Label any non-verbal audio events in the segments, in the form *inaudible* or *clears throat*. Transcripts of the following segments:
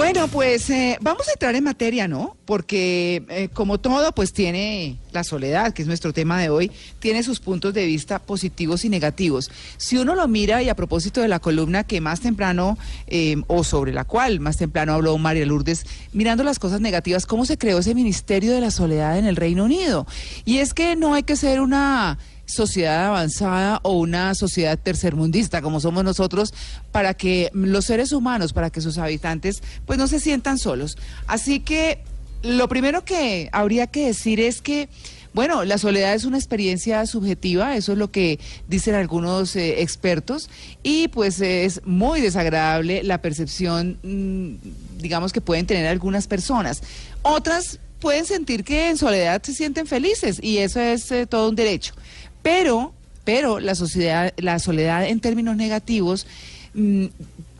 Bueno, pues eh, vamos a entrar en materia, ¿no? Porque eh, como todo, pues tiene la soledad, que es nuestro tema de hoy, tiene sus puntos de vista positivos y negativos. Si uno lo mira, y a propósito de la columna que más temprano, eh, o sobre la cual más temprano habló María Lourdes, mirando las cosas negativas, ¿cómo se creó ese Ministerio de la Soledad en el Reino Unido? Y es que no hay que ser una sociedad avanzada o una sociedad tercermundista como somos nosotros para que los seres humanos, para que sus habitantes pues no se sientan solos. Así que lo primero que habría que decir es que bueno, la soledad es una experiencia subjetiva, eso es lo que dicen algunos eh, expertos, y pues es muy desagradable la percepción, mm, digamos, que pueden tener algunas personas. Otras pueden sentir que en soledad se sienten felices, y eso es eh, todo un derecho. Pero, pero la sociedad, la soledad en términos negativos mm,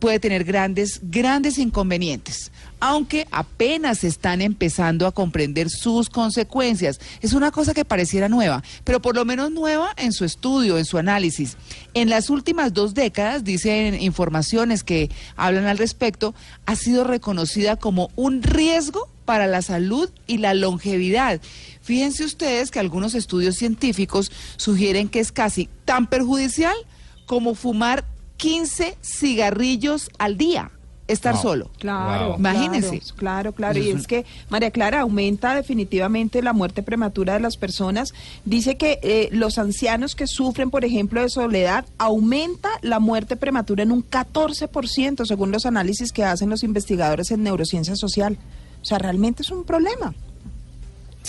puede tener grandes, grandes inconvenientes, aunque apenas están empezando a comprender sus consecuencias. Es una cosa que pareciera nueva, pero por lo menos nueva en su estudio, en su análisis. En las últimas dos décadas, dicen informaciones que hablan al respecto, ha sido reconocida como un riesgo para la salud y la longevidad. Fíjense ustedes que algunos estudios científicos sugieren que es casi tan perjudicial como fumar 15 cigarrillos al día estar solo. Claro, imagínense. Claro, claro, y es que María Clara aumenta definitivamente la muerte prematura de las personas. Dice que eh, los ancianos que sufren, por ejemplo, de soledad, aumenta la muerte prematura en un 14%, según los análisis que hacen los investigadores en neurociencia social. O sea, realmente es un problema.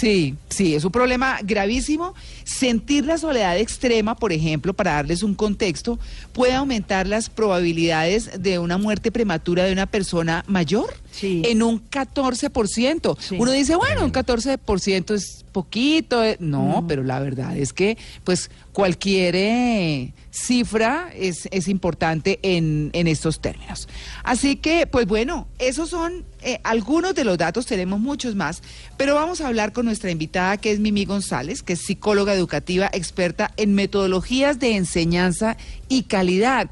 Sí, sí, es un problema gravísimo. Sentir la soledad extrema, por ejemplo, para darles un contexto, puede aumentar las probabilidades de una muerte prematura de una persona mayor en un 14%. Uno dice, bueno, un 14% es poquito. Eh, no, pero la verdad es que, pues, cualquier eh, cifra es, es importante en, en, estos términos. Así que, pues bueno, esos son eh, algunos de los datos, tenemos muchos más, pero vamos a hablar con nuestra invitada, que es Mimi González, que es psicóloga educativa experta en metodologías de enseñanza y calidad.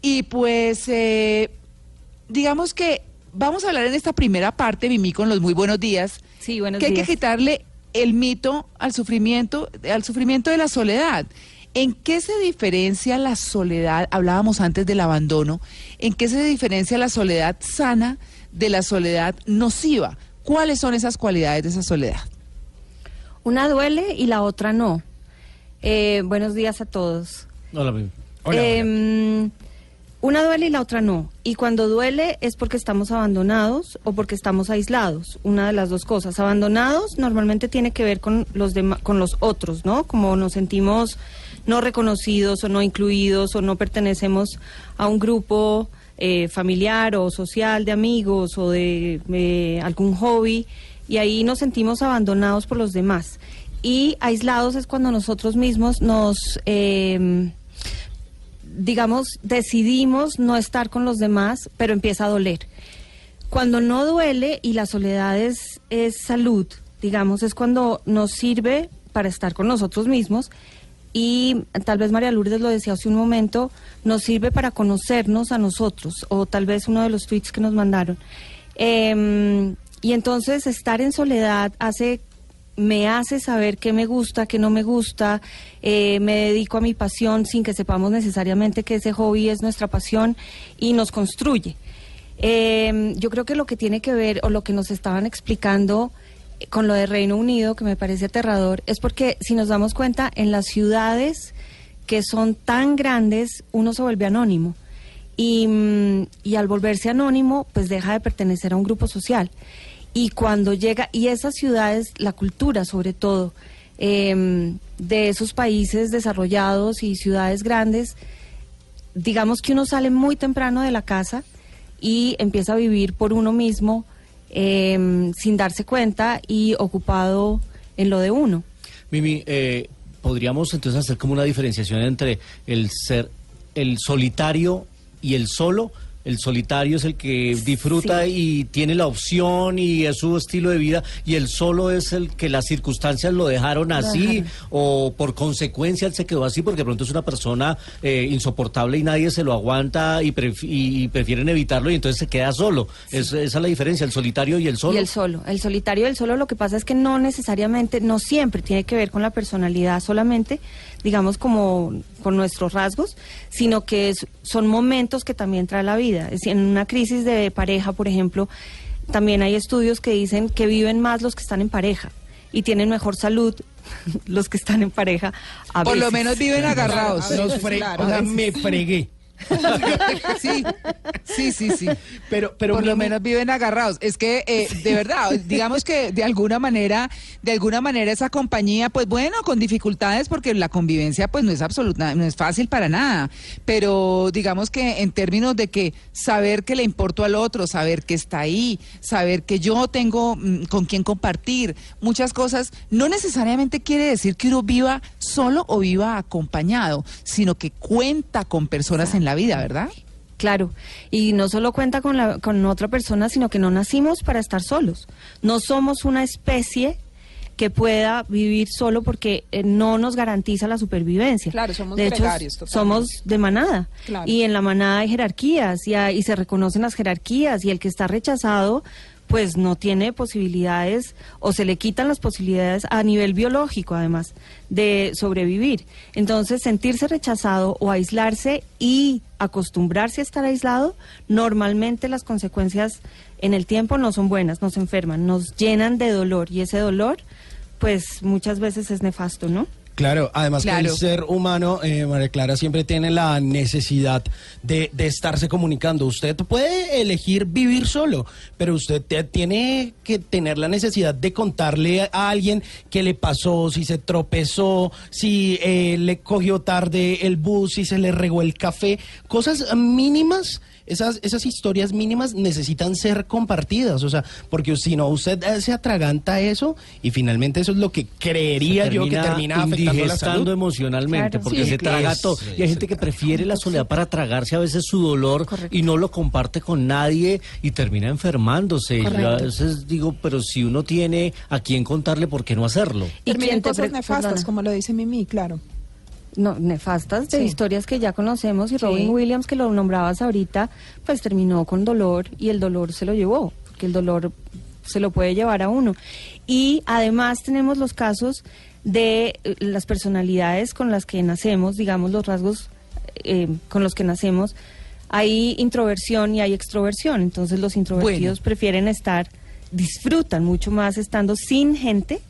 Y pues, digamos que vamos a hablar en esta primera parte, Mimi, con los muy buenos días. Sí, buenos que días. hay que quitarle el mito al sufrimiento, al sufrimiento de la soledad. ¿En qué se diferencia la soledad? Hablábamos antes del abandono. ¿En qué se diferencia la soledad sana de la soledad nociva? ¿Cuáles son esas cualidades de esa soledad? Una duele y la otra no. Eh, buenos días a todos. Hola, Hola, eh, una duele y la otra no. Y cuando duele es porque estamos abandonados o porque estamos aislados. Una de las dos cosas. Abandonados normalmente tiene que ver con los, con los otros, ¿no? Como nos sentimos no reconocidos o no incluidos o no pertenecemos a un grupo eh, familiar o social de amigos o de eh, algún hobby. Y ahí nos sentimos abandonados por los demás. Y aislados es cuando nosotros mismos nos... Eh, digamos, decidimos no estar con los demás, pero empieza a doler. Cuando no duele y la soledad es, salud, digamos, es cuando nos sirve para estar con nosotros mismos y tal vez María Lourdes lo decía hace un momento, nos sirve para conocernos a nosotros, o tal vez uno de los tweets que nos mandaron. Em, y entonces estar en soledad hace me hace saber qué me gusta, qué no me gusta, eh, me dedico a mi pasión sin que sepamos necesariamente que ese hobby es nuestra pasión y nos construye. Eh, yo creo que lo que tiene que ver o lo que nos estaban explicando con lo de Reino Unido, que me parece aterrador, es porque si nos damos cuenta, en las ciudades que son tan grandes, uno se vuelve anónimo. Y, mm, y al volverse anónimo, pues deja de pertenecer a un grupo social y cuando llega, y esas ciudades, la cultura sobre todo, em, de esos países desarrollados y ciudades grandes, digamos que uno sale muy temprano de la casa y empieza a vivir por uno mismo em, sin darse cuenta y ocupado en lo de uno. Mimi, eh, podríamos entonces hacer como una diferenciación entre el ser el solitario y el solo El solitario es el que disfruta y tiene la opción y es su estilo de vida y el solo es el que las circunstancias lo dejaron así o por consecuencia él se quedó así porque de pronto es una persona eh, insoportable y nadie se lo aguanta y, pref- y- y prefieren evitarlo y entonces se queda solo. Es- esa es la diferencia, el solitario y el solo. Y el solo. El solitario y el solo lo que pasa es que no necesariamente, no siempre tiene que ver con la personalidad solamente, digamos como con nuestros rasgos, sino que es- son momentos que también trae la vida. Es decir, en una crisis de pareja, por ejemplo, también hay estudios que dicen que viven más los que están en pareja y tienen mejor salud *laughs* los que están en pareja. a Por lo menos viven agarrados. Claro, a Los claro, o sea, me fregué. *laughs* Sí, sí, sí, sí. Pero, pero por lo menos viven agarrados. Es que, eh, de verdad, digamos que de alguna manera, de alguna manera esa compañía, pues bueno, con dificultades, porque la convivencia, pues no es absoluta, no es fácil para nada. Pero digamos que en términos de que saber que le importo al otro, saber que está ahí, saber que yo tengo mm, con quién compartir, muchas cosas, no necesariamente quiere decir que uno viva solo o viva acompañado, sino que cuenta con personas en la vida, ¿verdad? Claro, y no solo cuenta con, la, con otra persona, sino que no nacimos para estar solos. No somos una especie que pueda vivir solo porque eh, no nos garantiza la supervivencia. Claro, somos de hecho, somos de manada. Claro. Y en la manada hay jerarquías y, hay- y se reconocen las jerarquías y el que está rechazado pues no tiene posibilidades o se le quitan las posibilidades a nivel biológico además de sobrevivir. Entonces sentirse rechazado o aislarse y acostumbrarse a estar aislado, normalmente las consecuencias en el tiempo no son buenas, nos enferman, nos llenan de dolor y ese dolor pues muchas veces es nefasto, ¿no? Claro, además que el ser humano, eh, María Clara, siempre tiene la necesidad de, de estarse comunicando. Usted puede elegir vivir solo, pero usted te- tiene que tener la necesidad de contarle a alguien qué le pasó, si se tropezó, si eh, le cogió tarde el bus, si se le regó el café. Cosas mínimas. Esas, esas historias mínimas necesitan ser compartidas, o sea, porque si no, usted eh, se atraganta eso y finalmente eso es lo que creería yo que termina afectando la salud. emocionalmente Claro. porque Sí, se traga es- todo y hay gente que prefiere la soledad para tragarse a veces su dolor Correcto. y no lo comparte con nadie y termina enfermándose. Yo a veces digo, pero si uno tiene a quién contarle, ¿por qué no hacerlo? ¿Y quién en te cosas nefastas, perdona? como lo dice Mimi, claro. No, nefastas de Sí. historias que ya conocemos y Robin. Williams, que lo nombrabas ahorita, pues terminó con dolor y el dolor se lo llevó, porque el dolor se lo puede llevar a uno. Y además tenemos los casos de eh, las personalidades con las que nacemos, digamos los rasgos eh, con los que nacemos. Hay introversión y hay extroversión, entonces los introvertidos Bueno. prefieren estar, disfrutan mucho más estando sin gente,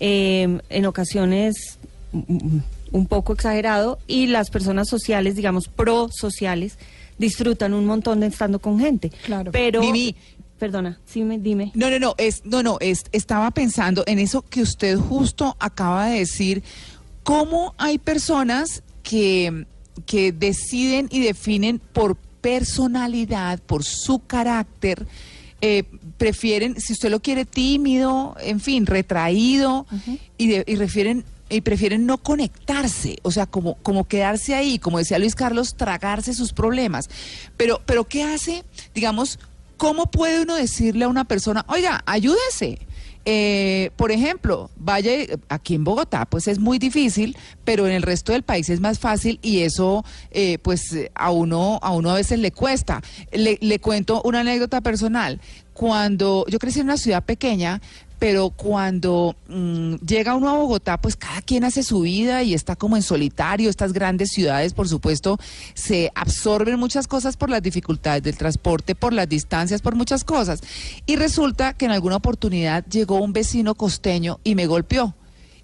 eh, en ocasiones mm, un poco exagerado y las personas sociales, digamos, prosociales, disfrutan un montón de estando con gente. Claro. Pero, Mimi. perdona, sí me, dime. No, no, no, es, no, no, es, estaba pensando en eso que usted justo acaba de decir, cómo hay personas que, que deciden y definen por personalidad, por su carácter, eh, prefieren, si usted lo quiere tímido, en fin, retraído, y, de- y refieren y prefieren no conectarse, o sea, como, como quedarse ahí, como decía Luis Carlos, tragarse sus problemas. Pero, pero ¿qué hace? Digamos, ¿cómo puede uno decirle a una persona, oiga, ayúdese? Eh, por ejemplo, vaya aquí en Bogotá, pues es muy difícil, pero en el resto del país es más fácil y eso, eh, pues a uno a uno a veces le cuesta. Le, le cuento una anécdota personal. Cuando yo crecí en una ciudad pequeña, pero cuando mm, llega uno a Bogotá, pues cada quien hace su vida y está como en solitario. Estas grandes ciudades, por supuesto, se absorben muchas cosas por las dificultades del transporte, por las distancias, por muchas cosas. Y resulta que en alguna oportunidad llegó un vecino costeño y me golpeó.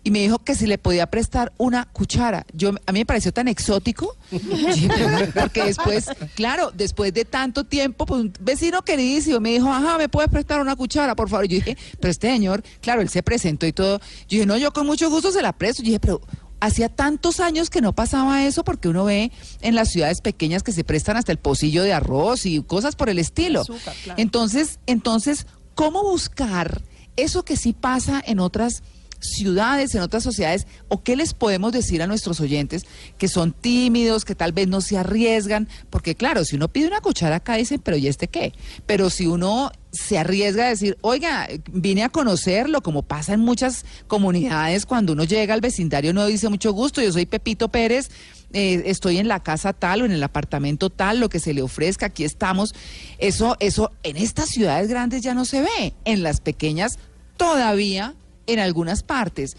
Y me dijo que si le podía prestar una cuchara. Yo, a mí me pareció tan exótico, *laughs* porque después, claro, después de tanto tiempo, pues un vecino queridísimo me dijo, ajá, ¿me puedes prestar una cuchara, por favor? Y yo dije, pero este señor, claro, él se presentó y todo. Yo dije, no, yo con mucho gusto se la presto. Yo dije, pero hacía tantos años que no pasaba eso porque uno ve en las ciudades pequeñas que se prestan hasta el pocillo de arroz y cosas por el estilo. Azúcar, claro. Entonces, entonces, ¿cómo buscar eso que sí pasa en otras ciudades, en otras sociedades, o qué les podemos decir a nuestros oyentes que son tímidos, que tal vez no se arriesgan, porque claro, si uno pide una cuchara acá dicen, pero ¿y este qué? Pero si uno se arriesga a decir, oiga, vine a conocerlo, como pasa en muchas comunidades, cuando uno llega al vecindario no dice mucho gusto, yo soy Pepito Pérez, eh, estoy en la casa tal o en el apartamento tal, lo que se le ofrezca, aquí estamos. Eso, eso en estas ciudades grandes ya no se ve, en las pequeñas todavía en algunas partes.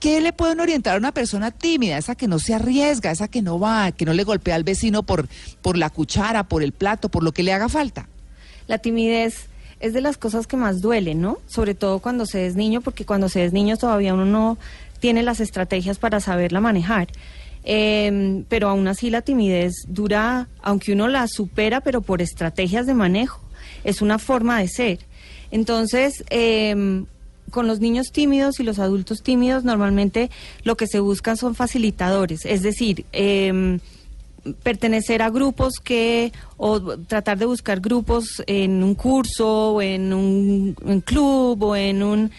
¿Qué le pueden orientar a una persona tímida, esa que no se arriesga, esa que no va, que no le golpea al vecino por, por la cuchara, por el plato, por lo que le haga falta? La timidez es de las cosas que más duelen, ¿no? Sobre todo cuando se es niño, porque cuando se es niño todavía uno no tiene las estrategias para saberla manejar. Em, pero aún así la timidez dura, aunque uno la supera, pero por estrategias de manejo. Es una forma de ser. Entonces, eh, con los niños tímidos y los adultos tímidos normalmente lo que se buscan son facilitadores, es decir, eh, pertenecer a grupos que o tratar de buscar grupos en un curso o en un club o en un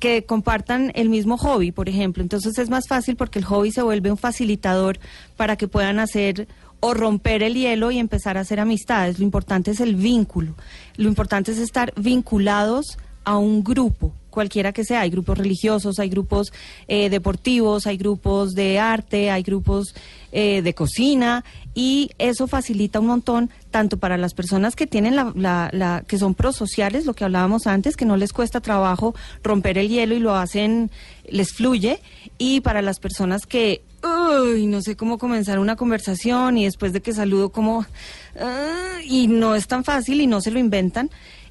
que compartan el mismo hobby, por ejemplo. Entonces es más fácil porque el hobby se vuelve un facilitador para que puedan hacer o romper el hielo y empezar a hacer amistades. Lo importante es el vínculo. Lo importante es estar vinculados a un grupo cualquiera que sea. Hay grupos religiosos, hay grupos eh, deportivos, hay grupos de arte, hay grupos eh, de cocina y eso facilita un montón tanto para las personas que tienen la, la, la, que son prosociales, lo que hablábamos antes, que no les cuesta trabajo romper el hielo y lo hacen, les fluye, y para las personas que uy, no sé cómo comenzar una conversación y después de que saludo como uh, y no es tan fácil y no se lo inventan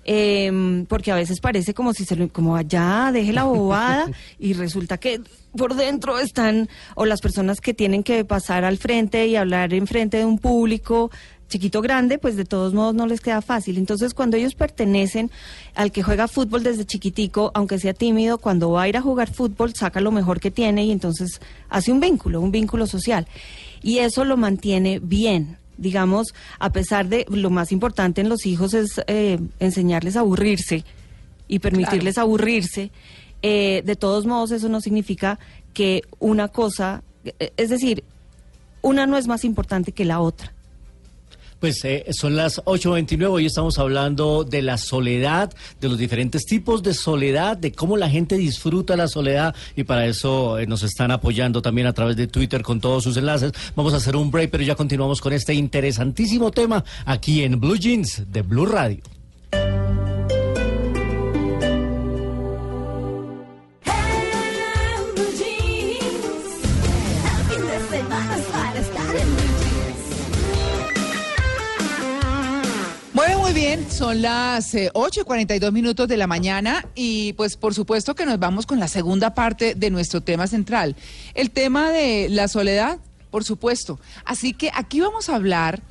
eh, porque a veces parece como si se lo, como allá deje la bobada *laughs* y resulta que por dentro están o las personas que tienen que pasar al frente y hablar en frente de un público chiquito grande, pues de todos modos no les queda fácil. Entonces, cuando ellos pertenecen al que juega fútbol desde chiquitico, aunque sea tímido, cuando va a ir a jugar fútbol, saca lo mejor que tiene y entonces hace un vínculo, un vínculo social. Y eso lo mantiene bien digamos, a pesar de lo más importante en los hijos es eh, enseñarles a aburrirse y permitirles claro. aburrirse, eh, de todos modos eso no significa que una cosa, eh, es decir, una no es más importante que la otra. Pues eh, son las 8.29, hoy estamos hablando de la soledad, de los diferentes tipos de soledad, de cómo la gente disfruta la soledad y para eso eh, nos están apoyando también a través de Twitter con todos sus enlaces. Vamos a hacer un break, pero ya continuamos con este interesantísimo tema aquí en Blue Jeans de Blue Radio. Son las eh, 8 y 42 minutos de la mañana y pues por supuesto que nos vamos con la segunda parte de nuestro tema central, el tema de la soledad, por supuesto. Así que aquí vamos a hablar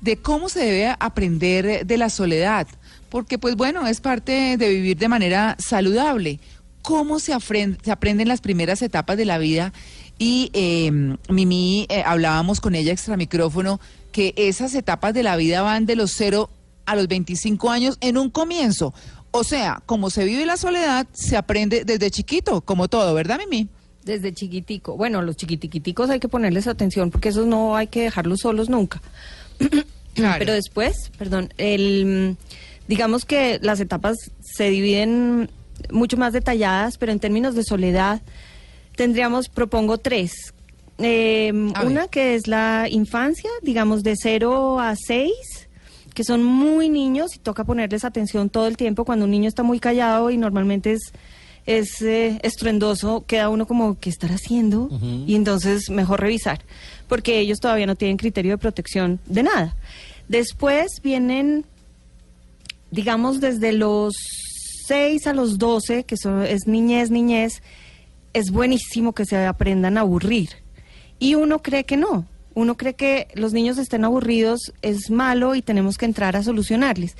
de cómo se debe aprender de la soledad, porque pues bueno, es parte de vivir de manera saludable. ¿Cómo se, aprende, se aprenden las primeras etapas de la vida? Y eh, Mimi, eh, hablábamos con ella extra micrófono, que esas etapas de la vida van de los cero a los 25 años en un comienzo. O sea, como se vive la soledad, se aprende desde chiquito, como todo, ¿verdad, Mimi? Desde chiquitico. Bueno, los chiquitiquiticos hay que ponerles atención porque esos no hay que dejarlos solos nunca. *clears throat* Claro. Pero después, perdón, el, digamos que las etapas se dividen mucho más detalladas, pero en términos de soledad tendríamos, propongo tres. Eh, una que es la infancia, digamos de 0 a 6, que son muy niños y toca ponerles atención todo el tiempo cuando un niño está muy callado y normalmente es es eh, estruendoso, queda uno como, ¿qué estar haciendo? Uh -huh. Y entonces mejor revisar, porque ellos todavía no tienen criterio de protección de nada. Después vienen, digamos, desde los 6 a los 12, que son, es niñez, niñez, es buenísimo que se aprendan a aburrir. Y uno cree que no, uno cree que los niños estén aburridos es malo y tenemos que entrar a solucionarles.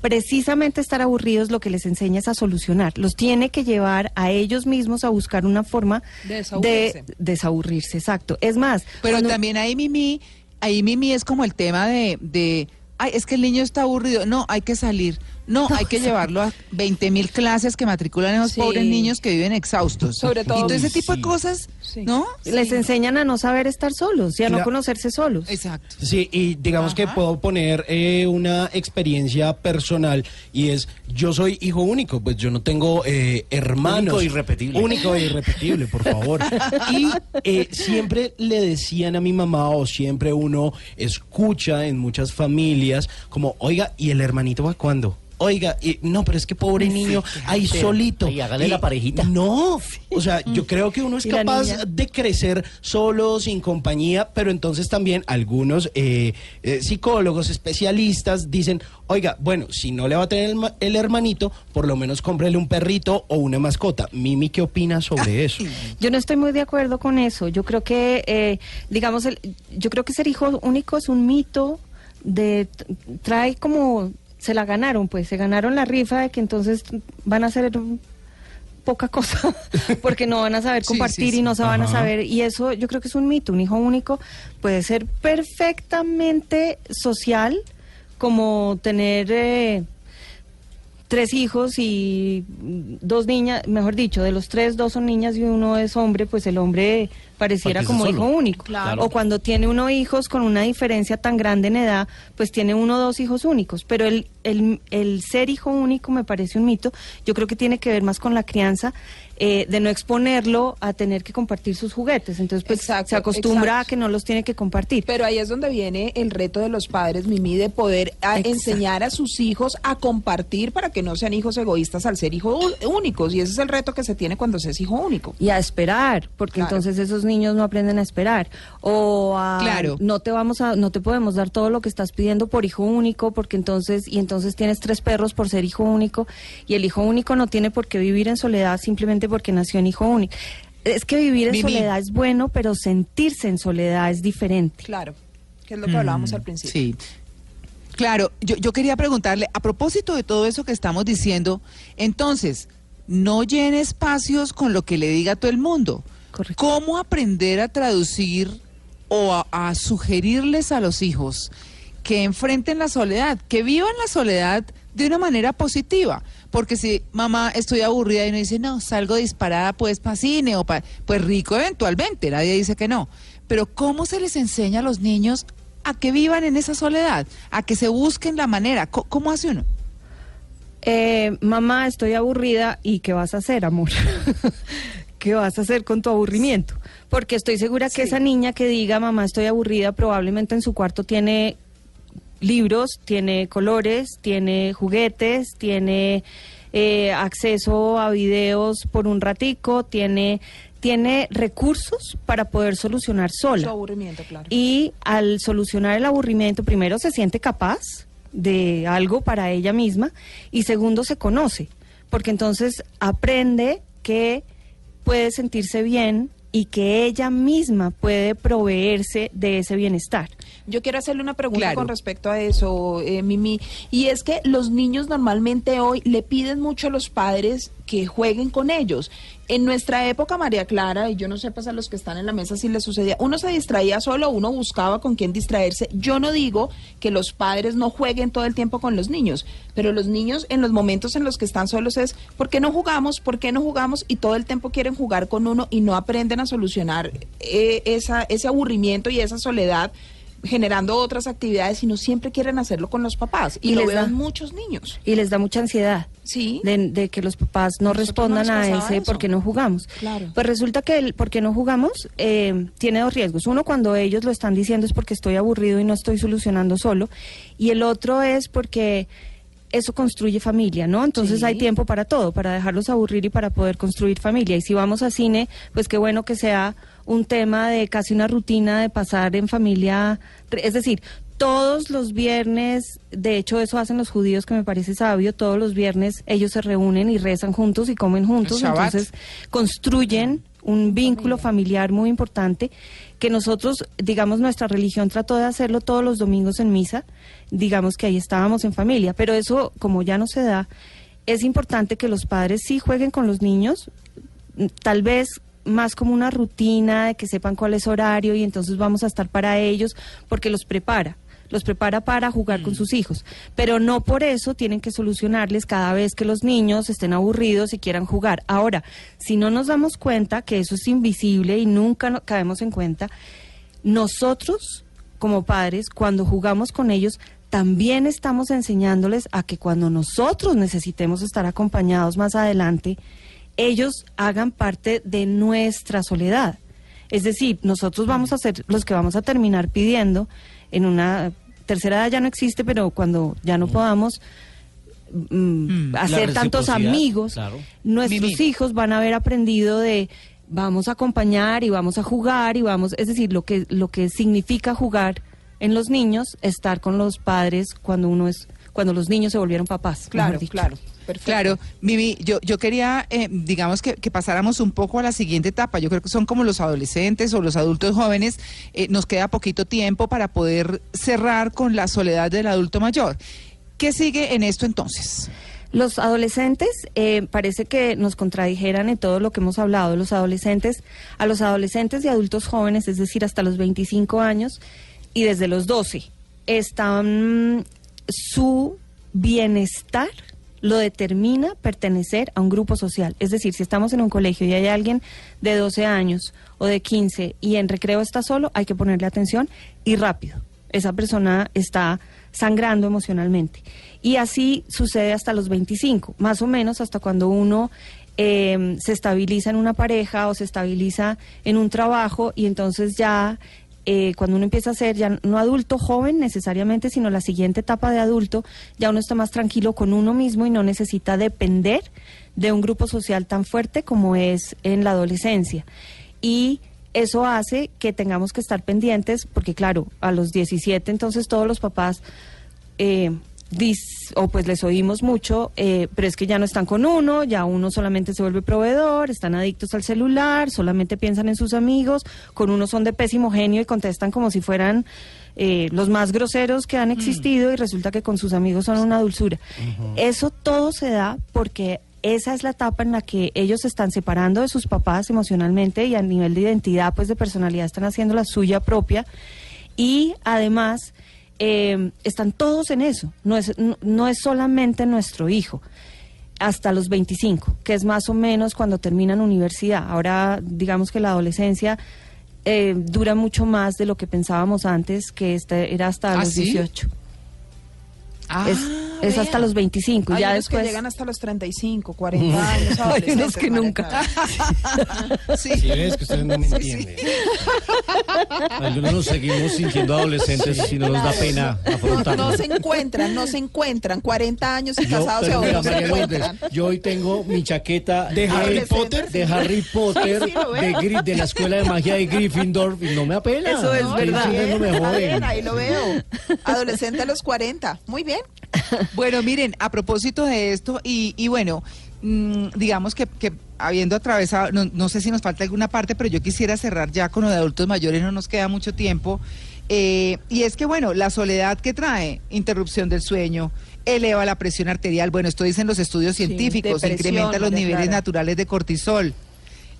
Precisamente estar aburridos lo que les enseña es a solucionar. Los tiene que llevar a ellos mismos a buscar una forma de desaburrirse. De desaburrirse exacto. Es más. Pero cuando... también ahí Mimi, ahí Mimi es como el tema de, de, ay, es que el niño está aburrido. No, hay que salir. No, hay que llevarlo a 20 mil clases que matriculan a esos Sí. pobres niños que viven exhaustos. Sobre todo- Y todo ese tipo de cosas, Sí. ¿no? Les enseñan a no saber estar solos y a no conocerse solos. Exacto. Sí, y digamos que puedo poner eh, una experiencia personal y es, yo soy hijo único, pues yo no tengo eh, hermanos. Único e irrepetible. Único e irrepetible, por favor. *laughs* Y eh, siempre le decían a mi mamá o siempre uno escucha en muchas familias como, oiga, ¿y el hermanito va cuándo? Oiga, y, no, pero es que pobre niño, ahí solito. Ay, hágale la parejita. No, o sea, yo creo que uno es Y capaz de crecer solo, sin compañía, pero entonces también algunos eh, eh, psicólogos, especialistas dicen, oiga, bueno, si no le va a tener el, el hermanito, por lo menos cómprele un perrito o una mascota. Mimi, ¿qué opina sobre eso? Yo no estoy muy de acuerdo con eso. Yo creo que, eh, digamos, el, yo creo que ser hijo único es un mito de trae como se la ganaron, pues se ganaron la rifa de que entonces van a hacer poca cosa *laughs* porque no van a saber compartir sí, sí. y no se van a saber y eso yo creo que es un mito. Un hijo único puede ser perfectamente social como tener eh, tres hijos y dos niñas, mejor dicho, de los tres, dos son niñas y uno es hombre, pues el hombre pareciera como solo. hijo único. Claro. O cuando tiene uno hijos con una diferencia tan grande en edad, pues tiene uno o dos hijos únicos. Pero el, el, el ser hijo único me parece un mito. Yo creo que tiene que ver más con la crianza. eh, de no exponerlo a tener que compartir sus juguetes. Entonces, pues Exacto, se acostumbra exacto. a que no los tiene que compartir. Pero ahí es donde viene el reto de los padres, Mimi, de poder a, Exacto. enseñar a sus hijos a compartir para que no sean hijos egoístas al ser hijos únicos. Y ese es el reto que se tiene cuando se es hijo único. y a esperar, porque Claro. entonces esos niños no aprenden a esperar o a Claro. no te vamos a no te podemos dar todo lo que estás pidiendo por hijo único, porque entonces y entonces tienes tres perros por ser hijo único y el hijo único no tiene por qué vivir en soledad simplemente porque nació en hijo único. Es que vivir en soledad es bueno, pero sentirse en soledad es diferente. Claro, que es lo que hablábamos al principio. Sí. Claro, yo, yo quería preguntarle, a propósito de todo eso que estamos diciendo, entonces, no llene espacios con lo que le diga todo el mundo. Correcto. ¿Cómo aprender a traducir o a, a sugerirles a los hijos que enfrenten la soledad, que vivan la soledad de una manera positiva? Porque si mamá estoy aburrida y uno dice, no, salgo disparada pues para cine o pa-", pues rico eventualmente, nadie dice que no. Pero ¿cómo se les enseña a los niños a que vivan en esa soledad, a que se busquen la manera? ¿Cómo, cómo hace uno? Eh, mamá, estoy aburrida y ¿qué vas a hacer, amor? *laughs* ¿Qué vas a hacer con tu aburrimiento? Porque estoy segura que Sí. esa niña que diga, mamá, estoy aburrida, probablemente en su cuarto tiene libros, tiene colores, tiene juguetes, tiene eh, acceso a videos por un ratico, tiene, tiene recursos para poder solucionar Su sola. aburrimiento, claro. Y al solucionar el aburrimiento, primero se siente capaz de algo para ella misma y segundo se conoce, porque entonces aprende que puede sentirse bien y que ella misma puede proveerse de ese bienestar. Yo quiero hacerle una pregunta Claro. con respecto a eso, eh, Mimi. Y es que los niños normalmente hoy le piden mucho a los padres que jueguen con ellos. En nuestra época, María Clara, y yo no sé pues a los que están en la mesa si les sucedía, uno se distraía solo, uno buscaba con quién distraerse. Yo no digo que los padres no jueguen todo el tiempo con los niños, pero los niños en los momentos en los que están solos es, ¿por qué no jugamos? ¿Por qué no jugamos? Y todo el tiempo quieren jugar con uno y no aprenden a solucionar eh, esa, ese aburrimiento y esa soledad generando otras actividades, sino siempre quieren hacerlo con los papás. Y, Y lo en muchos niños. Y les da mucha ansiedad. Sí. De, de que los papás no Nosotros respondan no a ese eso. por qué no jugamos. Claro. Pues resulta que el por qué no jugamos eh, tiene dos riesgos. Uno, cuando ellos lo están diciendo es porque estoy aburrido y no estoy solucionando solo. Y el otro es porque eso construye familia, ¿no? Entonces Sí. hay tiempo para todo, para dejarlos aburrir y para poder construir familia. Y si vamos a cine, pues qué bueno que sea un tema de casi una rutina de pasar en familia. Es decir, todos los viernes, de hecho eso hacen los judíos que me parece sabio, todos los viernes ellos se reúnen y rezan juntos y comen juntos, entonces construyen un vínculo familiar muy importante que nosotros, digamos, nuestra religión trató de hacerlo todos los domingos en misa, digamos que ahí estábamos en familia, pero eso como ya no se da, es importante que los padres sí jueguen con los niños, tal vez más como una rutina de que sepan cuál es horario y entonces vamos a estar para ellos porque los prepara. los prepara para jugar con sus hijos, pero no por eso tienen que solucionarles cada vez que los niños estén aburridos y quieran jugar. Ahora, si no nos damos cuenta que eso es invisible y nunca caemos en cuenta, nosotros como padres, cuando jugamos con ellos, también estamos enseñándoles a que cuando nosotros necesitemos estar acompañados más adelante, ellos hagan parte de nuestra soledad. Es decir, nosotros vamos a ser los que vamos a terminar pidiendo en una tercera edad ya no existe, pero cuando ya no podamos mm, La hacer tantos amigos, claro. nuestros hijos van a haber aprendido de vamos a acompañar y vamos a jugar y vamos, es decir, lo que lo que significa jugar en los niños, estar con los padres cuando uno es cuando los niños se volvieron papás. Claro, claro. Perfecto. Claro, Mimi, yo, yo quería, eh, digamos, que, que pasáramos un poco a la siguiente etapa. Yo creo que son como los adolescentes o los adultos jóvenes. Eh, nos queda poquito tiempo para poder cerrar con la soledad del adulto mayor. ¿Qué sigue en esto entonces? Los adolescentes, eh, parece que nos contradijeran en todo lo que hemos hablado. Los adolescentes, a los adolescentes y adultos jóvenes, es decir, hasta los 25 años y desde los 12, están su bienestar lo determina pertenecer a un grupo social. Es decir, si estamos en un colegio y hay alguien de 12 años o de 15 y en recreo está solo, hay que ponerle atención y rápido. Esa persona está sangrando emocionalmente. Y así sucede hasta los 25, más o menos hasta cuando uno eh, se estabiliza en una pareja o se estabiliza en un trabajo y entonces ya eh, cuando uno empieza a ser ya no adulto joven necesariamente, sino la siguiente etapa de adulto, ya uno está más tranquilo con uno mismo y no necesita depender de un grupo social tan fuerte como es en la adolescencia. Y eso hace que tengamos que estar pendientes, porque claro, a los 17 entonces todos los papás... Eh, dis- o pues les oímos mucho, eh, pero es que ya no están con uno, ya uno solamente se vuelve proveedor, están adictos al celular, solamente piensan en sus amigos, con uno son de pésimo genio y contestan como si fueran eh, los más groseros que han existido y resulta que con sus amigos son una dulzura. Eso todo se da porque esa es la etapa en la que ellos se están separando de sus papás emocionalmente y a nivel de identidad, pues de personalidad, están haciendo la suya propia. Y además eh, están todos en eso. No es, no, no es solamente nuestro hijo. Hasta los 25, que es más o menos cuando terminan universidad. Ahora, digamos que la adolescencia eh, dura mucho más de lo que pensábamos antes, que este era hasta ¿Ah, los sí? 18. Ah, es es hasta los 25. Hay ya unos que después. llegan hasta los 35, 40 años. *laughs* Hay unos que nunca. *laughs* Sí. Ves que ustedes no me entienden. Algunos nos seguimos sintiendo adolescentes y no nos da pena No, afrontarlo. no se encuentran, no se encuentran. 40 años y Yo, casados y pero aún mira, no se María Lourdes, yo hoy tengo mi chaqueta ¿De Harry Potter? de Harry Potter, Sí, de, Gri- de la escuela de magia de Gryffindor, y no me apena. Eso es Estoy verdad. sintiéndome Está joven. bien, ahí lo veo. Adolescente a los 40. Muy bien. Bueno, miren, a propósito de esto, y, y bueno, mm, digamos que, que habiendo atravesado, no, no sé si nos falta alguna parte, pero yo quisiera cerrar ya con lo de adultos mayores, no nos queda mucho tiempo. Eh, y es que, bueno, la soledad que trae, interrupción del sueño, eleva la presión arterial, bueno, esto dicen los estudios científicos, incrementa los niveles Clara. naturales de cortisol.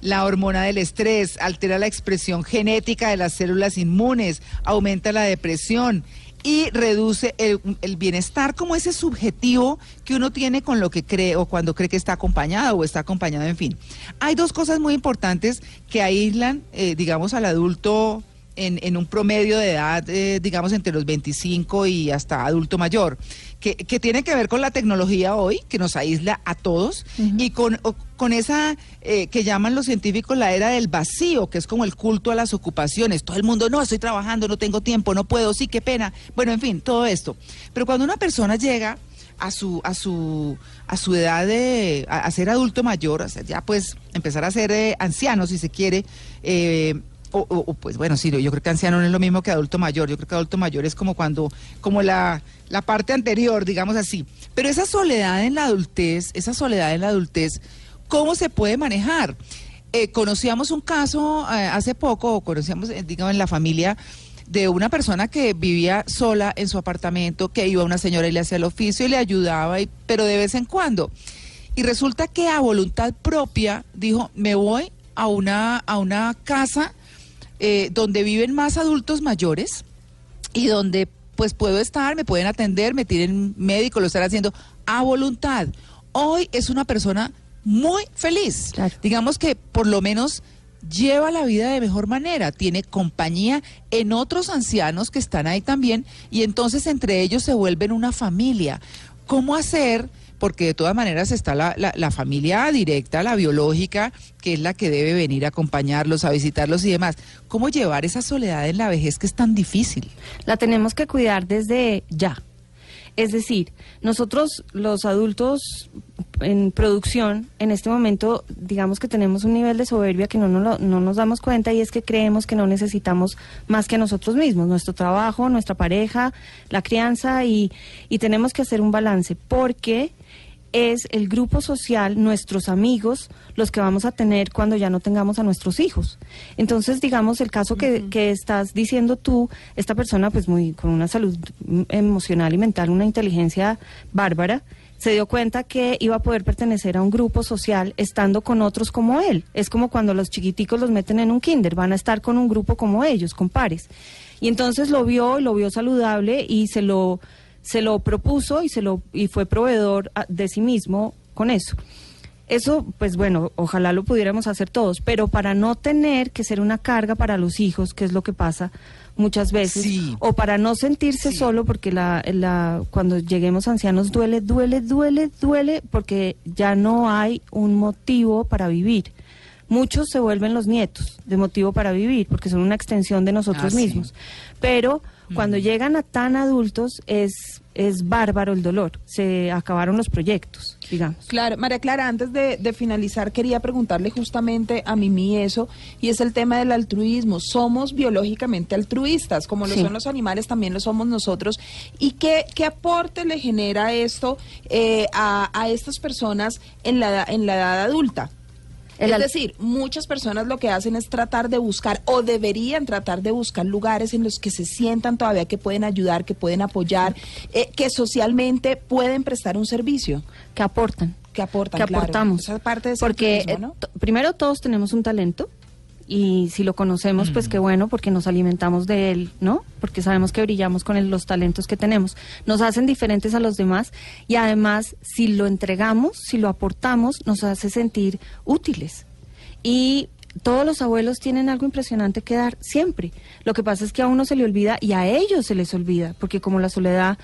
La hormona del estrés altera la expresión genética de las células inmunes, aumenta la depresión y reduce el, bienestar como ese subjetivo que uno tiene con lo que cree o cuando cree que está acompañado o está acompañado, en fin. Hay dos cosas muy importantes que aíslan, eh, digamos, al adulto en, en un promedio de edad, eh, digamos, entre los 25 y hasta adulto mayor, que, que tiene que ver con la tecnología hoy, que nos aísla a todos, y con, con esa eh, que llaman los científicos la era del vacío, que es como el culto a las ocupaciones. Todo el mundo, no, estoy trabajando, no tengo tiempo, no puedo, sí, qué pena. Bueno, en fin, todo esto. Pero cuando una persona llega a su a su a su edad de a, a ser adulto mayor, a ser ya pues empezar a ser eh, anciano si se quiere, eh, o, pues bueno, sí, yo creo que anciano no es lo mismo que adulto mayor, yo creo que adulto mayor es como cuando, como la, la parte anterior, digamos así. Pero esa soledad en la adultez, esa soledad en la adultez, ¿cómo se puede manejar? Eh, conocíamos un caso eh, hace poco, o conocíamos, eh, digamos, en la familia de una persona que vivía sola en su apartamento, que iba una señora y le hacía el oficio y le ayudaba, y, pero de vez en cuando. Y resulta que a voluntad propia dijo, me voy a una, a una casa eh, donde viven más adultos mayores y donde pues puedo estar, me pueden atender, me tienen médico, lo están haciendo a voluntad. Hoy es una persona muy feliz. Claro. Digamos que por lo menos lleva la vida de mejor manera, tiene compañía en otros ancianos que están ahí también y entonces entre ellos se vuelven una familia. ¿Cómo hacer? Porque de todas maneras está la, la- la familia directa, la biológica, que es la que debe venir a acompañarlos, a visitarlos y demás. ¿Cómo llevar esa soledad en la vejez que es tan difícil? La tenemos que cuidar desde ya. Es decir, nosotros los adultos en producción, en este momento, digamos que tenemos un nivel de soberbia que no, lo- no nos damos cuenta y es que creemos que no necesitamos más que nosotros mismos, nuestro trabajo, nuestra pareja, la crianza y, y tenemos que hacer un balance porque es el grupo social, nuestros amigos, los que vamos a tener cuando ya no tengamos a nuestros hijos. Entonces, digamos, el caso que, que estás diciendo tú, esta persona pues muy con una salud emocional y mental, una inteligencia bárbara, se dio cuenta que iba a poder pertenecer a un grupo social estando con otros como él. Es como cuando los chiquiticos los meten en un kinder, van a estar con un grupo como ellos, con pares. Y entonces lo vio, lo vio saludable y se lo se lo propuso y se lo y fue proveedor ah, de sí mismo con eso. Eso, pues bueno, ojalá lo pudiéramos hacer todos, pero para no tener que ser una carga para los hijos, que es lo que pasa muchas veces, Sí. o para no sentirse Sí. solo, porque la, la, cuando lleguemos ancianos duele, duele, duele, duele, porque ya no hay un motivo para vivir. Muchos se vuelven los nietos de motivo para vivir, porque son una extensión de nosotros Ah, sí. mismos. Pero cuando llegan a tan adultos es, es bárbaro el dolor. Se acabaron los proyectos, digamos. Claro, María Clara, antes de, de finalizar, quería preguntarle justamente a Mimi eso, y es el tema del altruismo. Somos biológicamente altruistas, como lo Sí. son los animales, también lo somos nosotros. ¿Y qué, qué aporte le genera esto eh, a, a estas personas en la, edad- en la edad adulta? El es decir, muchas personas lo que hacen es tratar de buscar o deberían tratar de buscar lugares en los que se sientan todavía que pueden ayudar, que pueden apoyar, eh, que socialmente pueden prestar un servicio que aportan. que aportan, que claro. aportamos. Esa parte de porque ¿no? eh, to- primero todos tenemos un talento y si lo conocemos, pues qué bueno, porque nos alimentamos de él, ¿no? Porque sabemos que brillamos con el- los talentos que tenemos. Nos hacen diferentes a los demás y además, si lo entregamos, si lo aportamos, nos hace sentir útiles. Y todos los abuelos tienen algo impresionante que dar siempre. Lo que pasa es que a uno se le olvida y a ellos se les olvida, porque como la soledad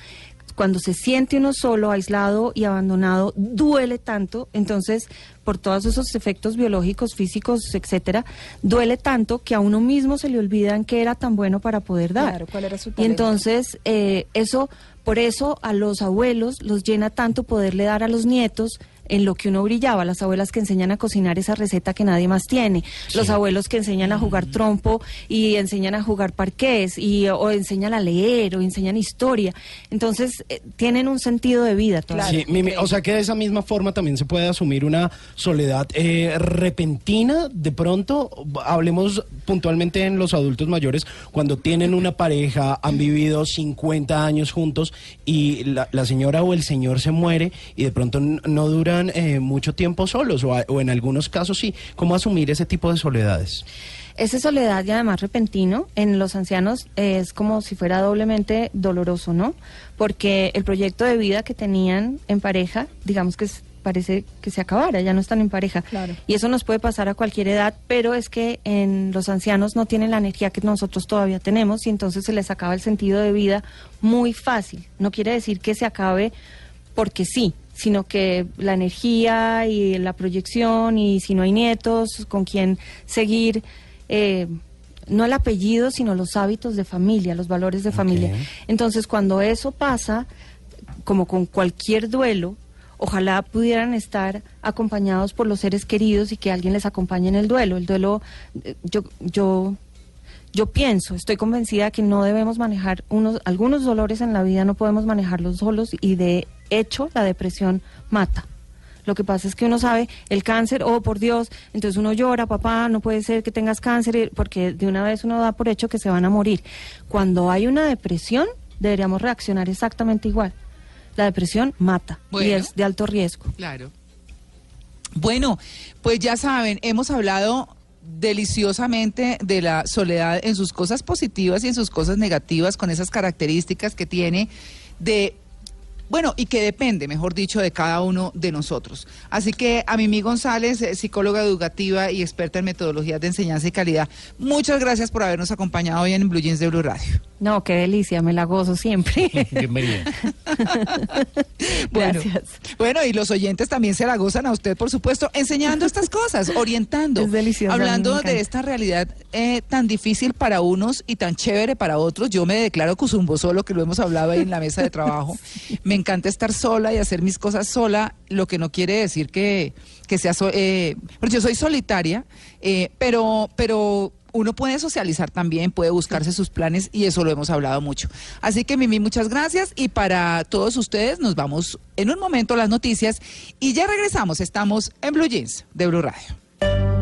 cuando se siente uno solo, aislado y abandonado, duele tanto, entonces por todos esos efectos biológicos, físicos, etcétera, duele tanto que a uno mismo se le olvidan que era tan bueno para poder dar. Claro, ¿cuál era su y entonces eh, eso, por eso a los abuelos los llena tanto poderle dar a los nietos en lo que uno brillaba, las abuelas que enseñan a cocinar esa receta que nadie más tiene, los abuelos que enseñan a jugar trompo y enseñan a jugar parqués y o enseñan a leer o enseñan historia. Entonces, eh, tienen un sentido de vida. Claro. Sí, Mimi, o sea que de esa misma forma también se puede asumir una soledad eh, repentina. De pronto, hablemos puntualmente en los adultos mayores, cuando tienen una pareja, han vivido 50 años juntos y la, la señora o el señor se muere y de pronto no eh, mucho tiempo solos o, a- o en algunos casos sí. ¿Cómo asumir ese tipo de soledades? Esa soledad y además repentino en los ancianos es como si fuera doblemente doloroso, ¿no? Porque el proyecto de vida que tenían en pareja, digamos que es- parece que se acabara, ya no están en pareja. Claro. Y eso nos puede pasar a cualquier edad, pero es que en los ancianos no tienen la energía que nosotros todavía tenemos y entonces se les acaba el sentido de vida muy fácil. No quiere decir que se acabe porque sí, sino que la energía y la proyección y si no hay nietos, con quién seguir, eh, no el apellido, sino los hábitos de familia, los valores de familia. Entonces, cuando eso pasa, como con cualquier duelo, ojalá pudieran estar acompañados por los seres queridos y que alguien les acompañe en el duelo. El duelo, eh, yo, yo, yo pienso, estoy convencida que no debemos manejar unos, algunos dolores en la vida, no podemos manejarlos solos y de hecho la depresión mata. Lo que pasa es que uno sabe el cáncer, oh por Dios, entonces uno llora, papá, no puede ser que tengas cáncer, porque de una vez uno da por hecho que se van a morir. Cuando hay una depresión, deberíamos reaccionar exactamente igual. La depresión mata y es de alto riesgo. Claro. Bueno, pues ya saben, hemos hablado deliciosamente de la soledad en sus cosas positivas y en sus cosas negativas, con esas características que tiene de bueno, y que depende, mejor dicho, de cada uno de nosotros. Así que a Mimi González, eh, psicóloga educativa y experta en metodologías de enseñanza y calidad, muchas gracias por habernos acompañado hoy en Blue Jeans de Blue Radio. No, qué delicia, me la gozo siempre. *laughs* Bienvenida. *laughs* Bueno, Gracias. bueno, y los oyentes también se la gozan a usted, por supuesto, enseñando estas cosas, *laughs* orientando, Es delicioso, hablando de esta realidad eh, tan difícil para unos y tan chévere para otros. Yo me declaro Cuzumbo solo, que lo hemos hablado ahí en la mesa de trabajo. Me encanta estar sola y hacer mis cosas sola, lo que no quiere decir que, que sea... so- eh, yo soy solitaria, eh, pero... pero uno puede socializar también, puede buscarse sus planes y eso lo hemos hablado mucho. Así que Mimi, muchas gracias y para todos ustedes nos vamos en un momento a las noticias y ya regresamos. Estamos en Blue Jeans de Blue Radio.